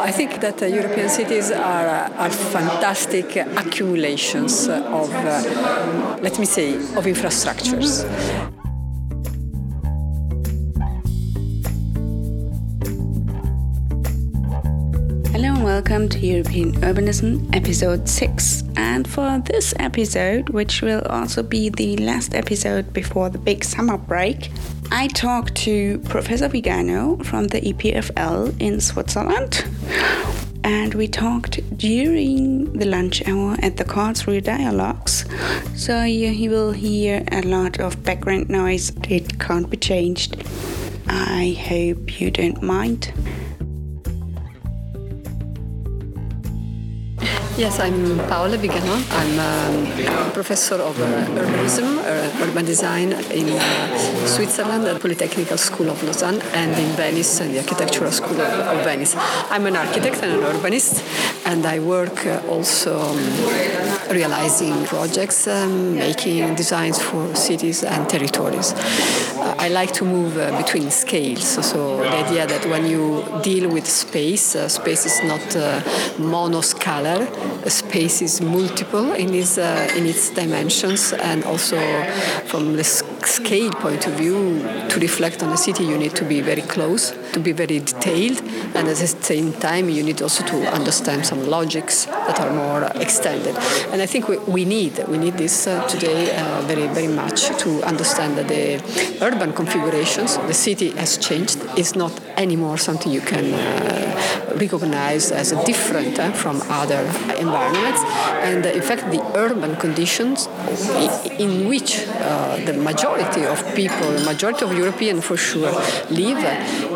I think that uh, European cities are, uh, are fantastic accumulations of, uh, let me say, of infrastructures. Hello and welcome to European Urbanism episode 6. And for this episode, which will also be the last episode before the big summer break, I talked to Professor Vigano from the EPFL in Switzerland. And we talked during the lunch hour at the Karlsruhe Dialogues. So you, you will hear a lot of background noise. It can't be changed. I hope you don't mind. Yes, I'm Paola Vigano. I'm a professor of uh, urbanism, uh, urban design in uh, Switzerland at Polytechnical School of Lausanne and in Venice, the Architectural School of, Venice. I'm an architect and an urbanist, and I work also um, realizing projects, um, making designs for cities and territories. Uh, I like to move uh, between scales, so, so, the idea that when you deal with space, space is not monoscalar space is multiple in its, uh, in its dimensions and also from the scale point of view to reflect on the city you need to be very close to be very detailed. And at the same time you need also to understand some logics that are more extended. And I think we, we need we need this uh, today uh, very very much to understand that the urban configurations the city has changed. It's not anymore something you can uh, recognize as different uh, from other environments. And uh, in fact, the urban conditions in which uh, the majority of people, the majority of Europeans for sure, live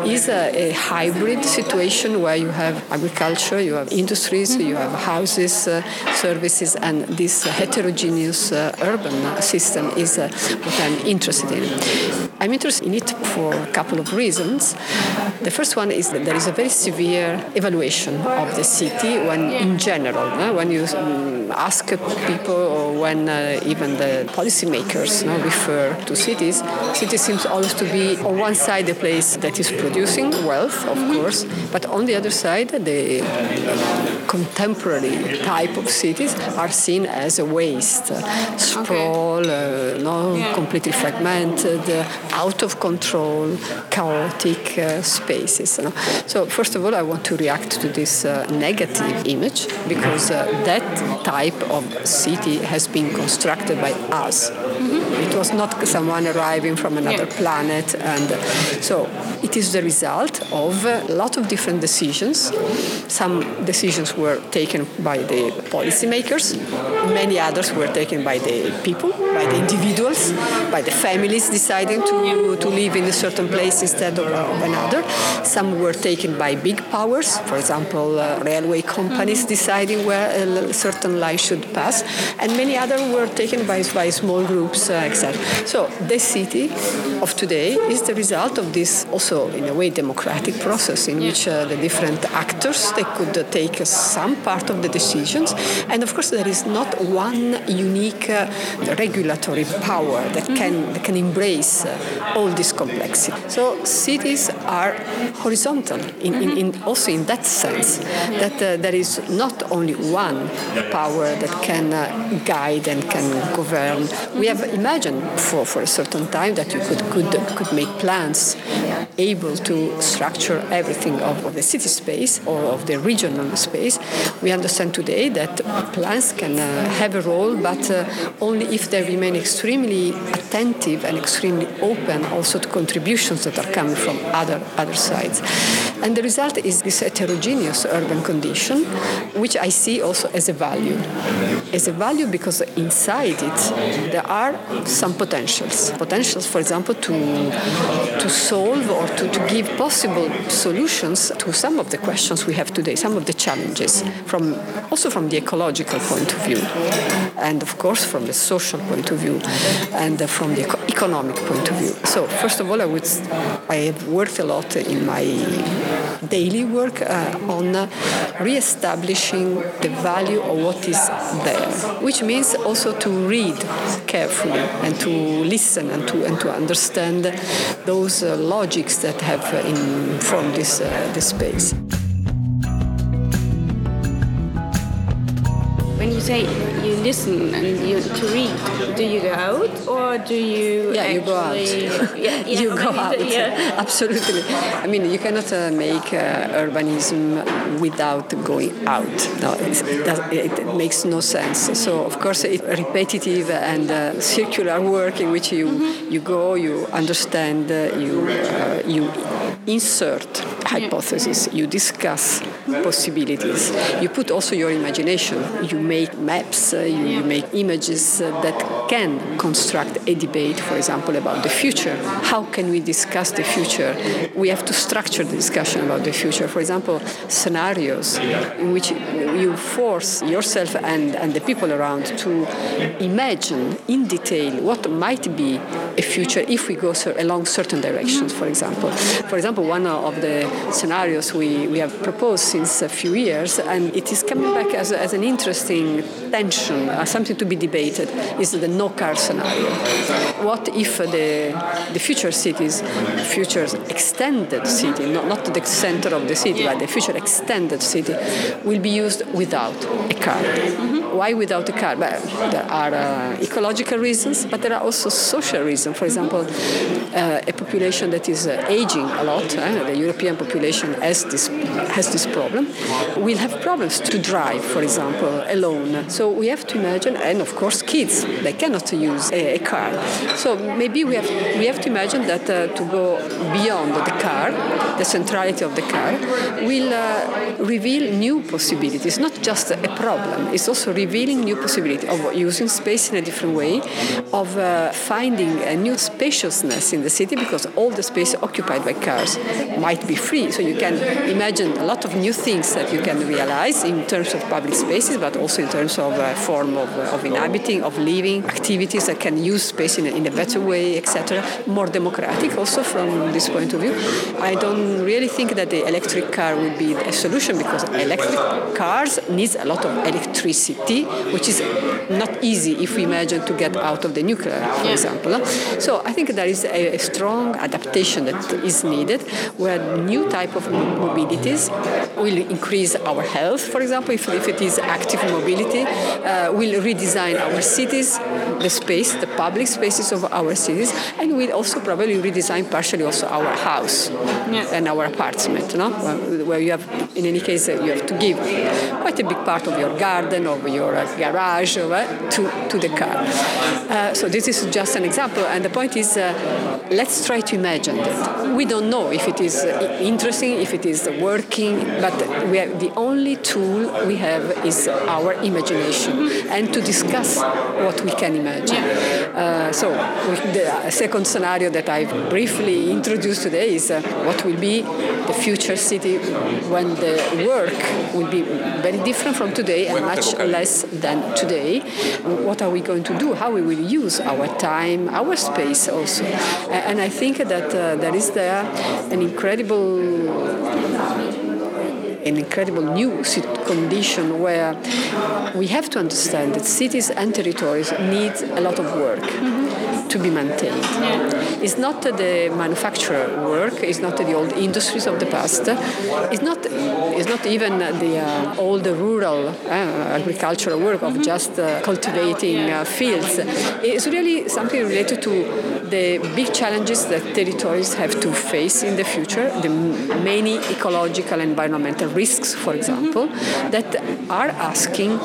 is a, a, hybrid situation where you have agriculture, you have industries, you have houses, uh, services, and this heterogeneous uh, urban system is uh, what I'm interested in. I'm interested in it for a couple of reasons. The first one is that there is a very severe evaluation of the city when, in general, when you um, ask people or when uh, even the policymakers know, refer to cities, city seems always to be on one side a place that is wealth, of course, but on the other side, the contemporary type of cities are seen as a waste, sprawl, uh, no, completely fragmented, out of control, chaotic uh, spaces. So, first of all, I want to react to this uh, negative image because uh, that type of city has been constructed by us. Mm-hmm. It was not someone arriving from another yeah. planet, and so it is the result of a lot of different decisions. Some decisions were taken by the policymakers, many others were taken by the people, by the individuals, by the families deciding to, to live in a certain place instead of, of another. Some were taken by big powers, for example, uh, railway companies deciding where a certain line should pass, and many others were taken by, by small groups, uh, So the city of today is the result of this also, in a way, democratic process in which uh, the different actors they could uh, take some part of the decisions, and of course there is not one unique uh, regulatory power that can that can embrace uh, all this complexity. So cities are horizontal in, in, in also in that sense that uh, there is not only one power that can uh, guide and can govern. We have imagined for, for a certain time that you could could, could make plans able to structure everything of, of the city space or of the regional space. We understand today that plans can uh, have a role, but uh, only if they remain extremely attentive and extremely open also to contributions that are coming from other other sides. And the result is this heterogeneous urban condition, which I see also as a value. As a value because inside it there are some potentials. Potentials, for example, to to solve or to, to give possible solutions to some of the questions we have today, some of the challenges, from also from the ecological point of view, and of course from the social point of view, and from the economic point of view. So first of all, I would I have worked a lot in my daily work uh, on uh, re-establishing the value of what is there, which means also to read carefully and to listen and to and to understand those uh, logics that have uh, informed this uh, this space. Say you listen and you to read, do you go out or do you? Yeah, you go out. yeah, yeah, you go out. Yeah. Absolutely. I mean, you cannot uh, make uh, urbanism without going out. No, it, it, makes no sense. So, of course, it's repetitive and uh, circular work in which you mm-hmm. you go, you understand, uh, you uh, you insert hypotheses, you discuss possibilities, you put also your imagination, you make maps, uh, you, you, make images uh, that can construct a debate, for example, about the future. How can we discuss the future? We have to structure the discussion about the future. For example, scenarios in which you force yourself and, and the people around to imagine in detail what might be a future if we go along certain directions, for example. For example, one of the scenarios we, we have proposed since a few years, and it is coming back as, as an interesting tension, uh, something to be debated, is the no car scenario. What if the, the future cities, future extended city, not, not the center of the city, but the future extended city, will be used without a car? Mm-hmm. Why without a car? Well, there are uh, ecological reasons, but there are also social reasons. For example, uh, a population that is uh, aging a lot, uh, the European population has this, has this problem, will have problems to drive, for example, alone. So we have to imagine, and of course, kids, they cannot use a, a car. So maybe we have, we have to imagine that uh, to go beyond the car, the centrality of the car, will uh, reveal new possibilities, not just a problem, it's also revealing new possibilities of using space in a different way, of finding a new spaciousness in the city because all the space occupied by cars might be free. So you can imagine a lot of new things that you can realize in terms of public spaces, but also in terms of uh, form of, uh, of inhabiting, of living, activities that can use space in a, in a better way, etc. More democratic also from this point of view. I don't really think that the electric car would be a solution because electric cars needs a lot of electricity, which is not easy if we imagine to get out of the nuclear, for example. So I think there is a, a strong adaptation that is needed where new type of mobilities will increase our health, for example, if, if it is active mobility, uh, will redesign our cities, the space, the public spaces of our cities, and will also probably redesign partially also our house yeah. and our apartment, no? where you have, in any case, you have to give quite a big part of your garden, of your garage, uh, to, to the car. Uh, so this is just an example, and the point is, uh, let's try to imagine that. We don't know if it is uh, interesting, if it is working, but we have, the only tool we have is our imagination and to discuss what we can imagine. Uh, so the second scenario that I've briefly introduced today is uh, what will be the future city when the work will be very different from today and much less than today. What are we going to do? How we will use our time, our space also. And I think that uh, there is there an incredible an incredible new condition where we have to understand that cities and territories need a lot of work. Mm-hmm to be maintained. It's not the manufacturer work, it's not the old industries of the past, it's not, it's not even the uh, old rural uh, agricultural work of just uh, cultivating uh, fields. It's really something related to the big challenges that territories have to face in the future, the many ecological and environmental risks, for example, that are asking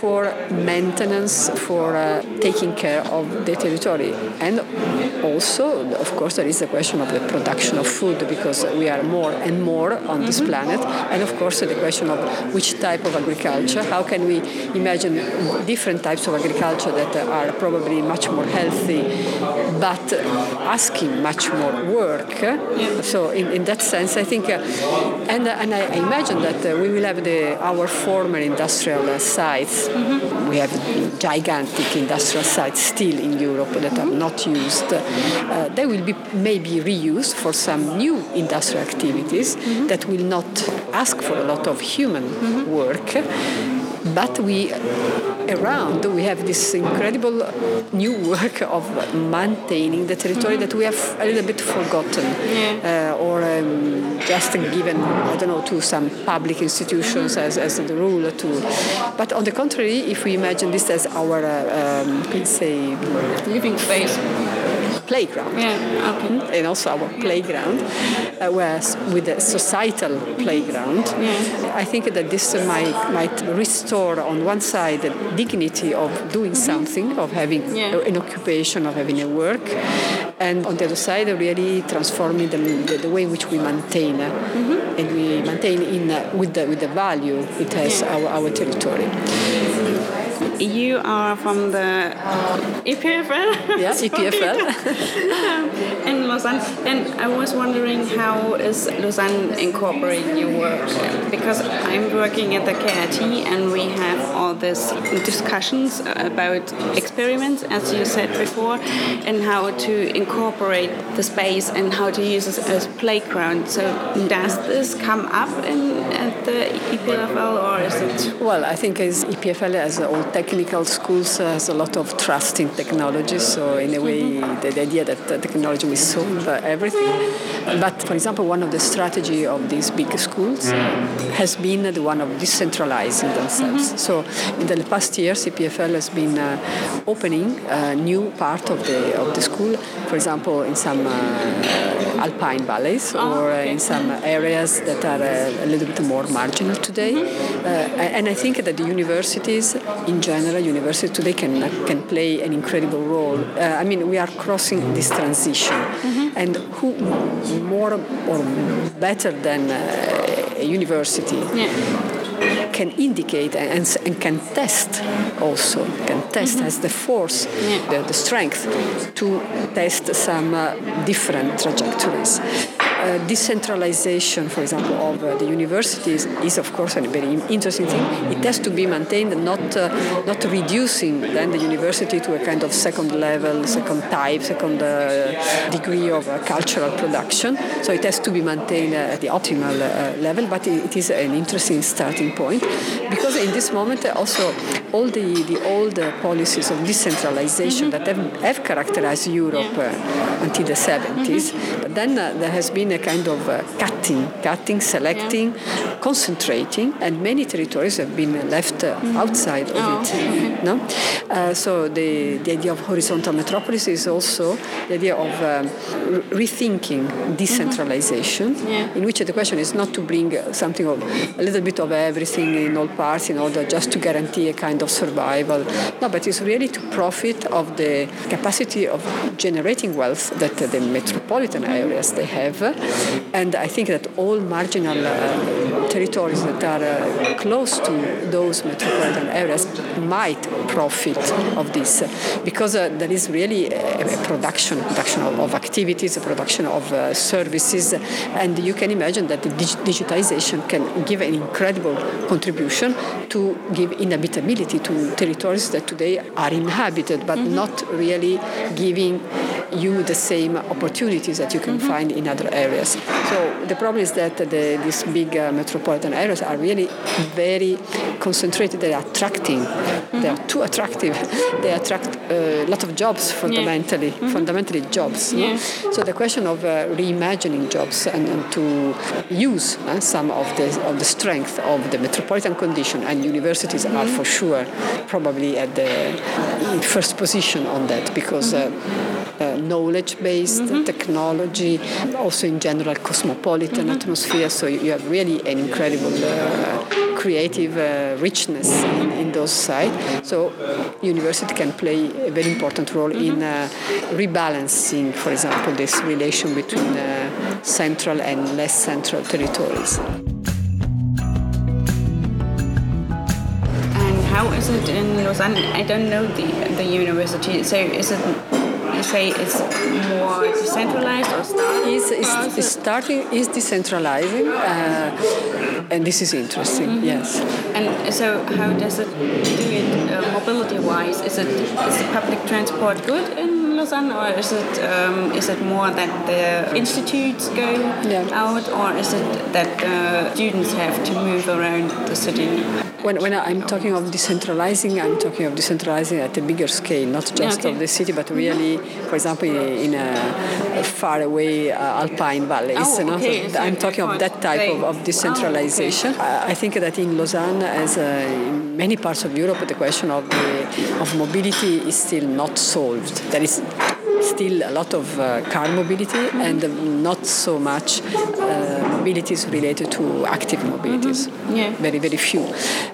for maintenance, for uh, taking care of the territory. And also, of course, there is the question of the production of food because we are more and more on this mm-hmm. planet. And of course, the question of which type of agriculture, how can we imagine different types of agriculture that are probably much more healthy but asking much more work. So, in, in that sense, I think, uh, and, uh, and I imagine that uh, we will have the, our former industrial sites. Mm-hmm. We have gigantic industrial sites still in Europe that are not used, uh, they will be maybe reused for some new industrial activities mm-hmm. that will not ask for a lot of human mm-hmm. work But we around we have this incredible new work of maintaining the territory that we have a little bit forgotten yeah. uh, or um, just given I don't know to some public institutions as, as the rule to but on the contrary if we imagine this as our uh, um, let's say living space playground. Yeah, okay. And also our playground, uh, whereas with the societal playground, yeah. I think that this might, might restore on one side the dignity of doing mm-hmm. something, of having yeah. an occupation, of having a work, and on the other side, really transforming the, the, the way in which we maintain, mm-hmm. and we maintain in uh, with the with the value it has our, our territory you are from the EPFL. Yes, EPFL. Um, in Lausanne. And I was wondering how is Lausanne incorporating your work? Because I'm working at the KIT and we have all these discussions about experiments, as you said before, and how to incorporate the space and how to use it as playground. So does this come up in at the EPFL or is it? Well, I think as EPFL as all technical schools uh, has a lot of trust in technology. So in a way, mm-hmm. the, the, idea that uh, technology will solve uh, everything. But for example, one of the strategy of these big schools has been the one of decentralizing themselves. Mm-hmm. So in the past years, EPFL has been uh, opening a new part of the of the school. For example, in some uh, alpine valleys oh, or okay. in some areas that are a little bit more marginal today. Mm-hmm. and I think that the universities in general, universities today can can play an incredible role. Uh, I mean, we are crossing this transition, mm-hmm. and who more or better than uh, a university? Yeah can indicate and, and, can test also can test mm-hmm. as the force yeah. the, the, strength to test some uh, different trajectories uh, decentralization, for example, of uh, the universities is, of course, a very interesting thing. It has to be maintained, not uh, not reducing then the university to a kind of second level, second type, second uh, degree of uh, cultural production. So it has to be maintained at the optimal level, but it is an interesting starting point because in this moment also all the, the old policies of decentralization mm-hmm. that have, have, characterized Europe until the 70s, mm-hmm. but then there has been a kind of uh, cutting, cutting, selecting, yeah. concentrating, and many territories have been left uh, mm-hmm. outside of oh, it. Okay. No? Uh, so the, the idea of horizontal metropolis is also the idea of um, rethinking decentralization, mm-hmm. yeah. in which the question is not to bring something of a little bit of everything in all parts in order just to guarantee a kind of survival. No, but it's really to profit of the capacity of generating wealth that the metropolitan areas they have and I think that all marginal uh, territories that are uh, close to those metropolitan areas might profit of this because uh, there is really a, a production, production of, of, activities, a production of uh, services, and you can imagine that the dig- digitization can give an incredible contribution to give inhabitability to territories that today are inhabited but mm-hmm. not really giving you the same opportunities that you can mm-hmm. find in other areas. So the problem is that the, these big uh, metropolitan areas are really very concentrated. They are attracting. Mm-hmm. They are too attractive. they attract a lot of jobs fundamentally. Yeah. Mm-hmm. Fundamentally jobs. Yeah. No? So the question of uh, reimagining jobs and, and to use uh, some of the of the strength of the metropolitan condition and universities are mm-hmm. for sure probably at the first position on that because. Uh, uh, knowledge-based mm-hmm. technology, also in general cosmopolitan mm-hmm. atmosphere. So you have really an incredible uh, creative uh, richness in, in, those sites. So university can play a very important role mm-hmm. in uh, rebalancing, for example, this relation between uh, central and less central territories. And how is it in Lausanne? I don't know the the university. So is it you say it's more decentralized or starting? Is, is, is starting is decentralizing, uh, and this is interesting. Mm -hmm. Yes. And so, how does it do it uh, mobility-wise? Is it is the public transport good in Lausanne, or is it um, is it more that the institutes go yeah. out, or is it that uh, students have to move around the city? When, when I'm talking of decentralizing, I'm talking of decentralizing at a bigger scale, not just okay. of the city, but really, for example, in a, far away uh, alpine valleys. Oh, okay. so I'm talking of that type of, of, decentralization. Oh, okay. I think that in Lausanne, as uh, in many parts of Europe, the question of, the, of mobility is still not solved. There is still a lot of uh, car mobility mm-hmm. and not so much uh, mobilities related to active mobilities. Mm-hmm. Yeah. Very, very few.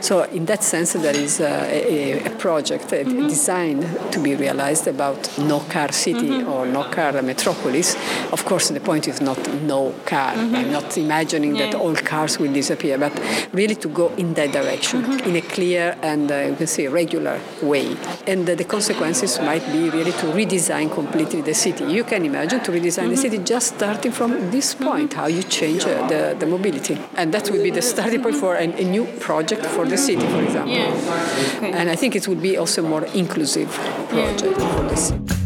So in that sense, there is a, a project, a mm-hmm. design to be realized about no car city mm-hmm. or no car metropolis. Of course, the point is not no car. Mm-hmm. I'm not imagining yeah. that all cars will disappear, but really to go in that direction in a clear and uh, you can say regular way. And uh, the consequences might be really to redesign completely the city. You can imagine to redesign the mm-hmm. city just starting from this point, how you change uh, the, the mobility. And that would be the starting point for a, a new project for the city, for example. Yeah. Okay. And I think it would be also more inclusive project yeah. for the city.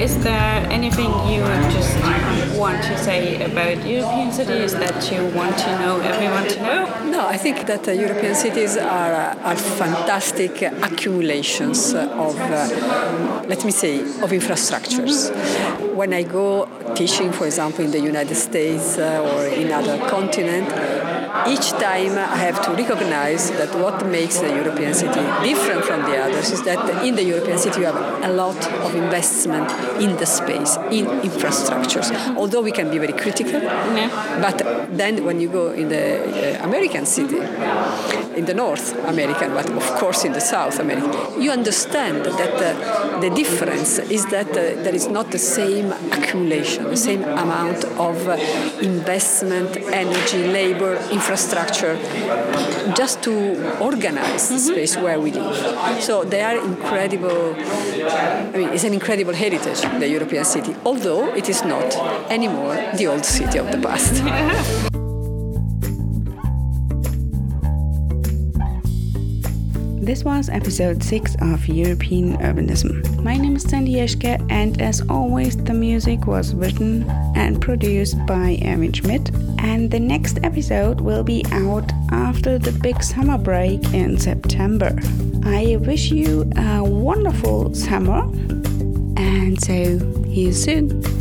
Is there anything you just want to say about European cities that you want to know everyone to know? No, I think that uh, European cities are, uh, are fantastic accumulations of, uh, let me say, of infrastructures. When I go teaching, for example, in the United States uh, or in other continents, each time I have to recognize that what makes the European city different from the others is that in the European city you have a lot of investment in the space, in infrastructures. Although we can be very critical, yeah. but then when you go in the uh, American city, in the North American, but of course in the South American, you understand that uh, the difference is that uh, there is not the same accumulation, the same amount of uh, investment, energy, labor, infrastructure, just to organize the mm-hmm. space where we live. So they are incredible. I mean, it's an incredible heritage, the European city, although it is not anymore the old city of the past. This was episode 6 of European Urbanism. My name is Sandy Eschke, and as always, the music was written and produced by Erwin Schmidt. And the next episode will be out after the big summer break in September. I wish you a wonderful summer, and so, see you soon.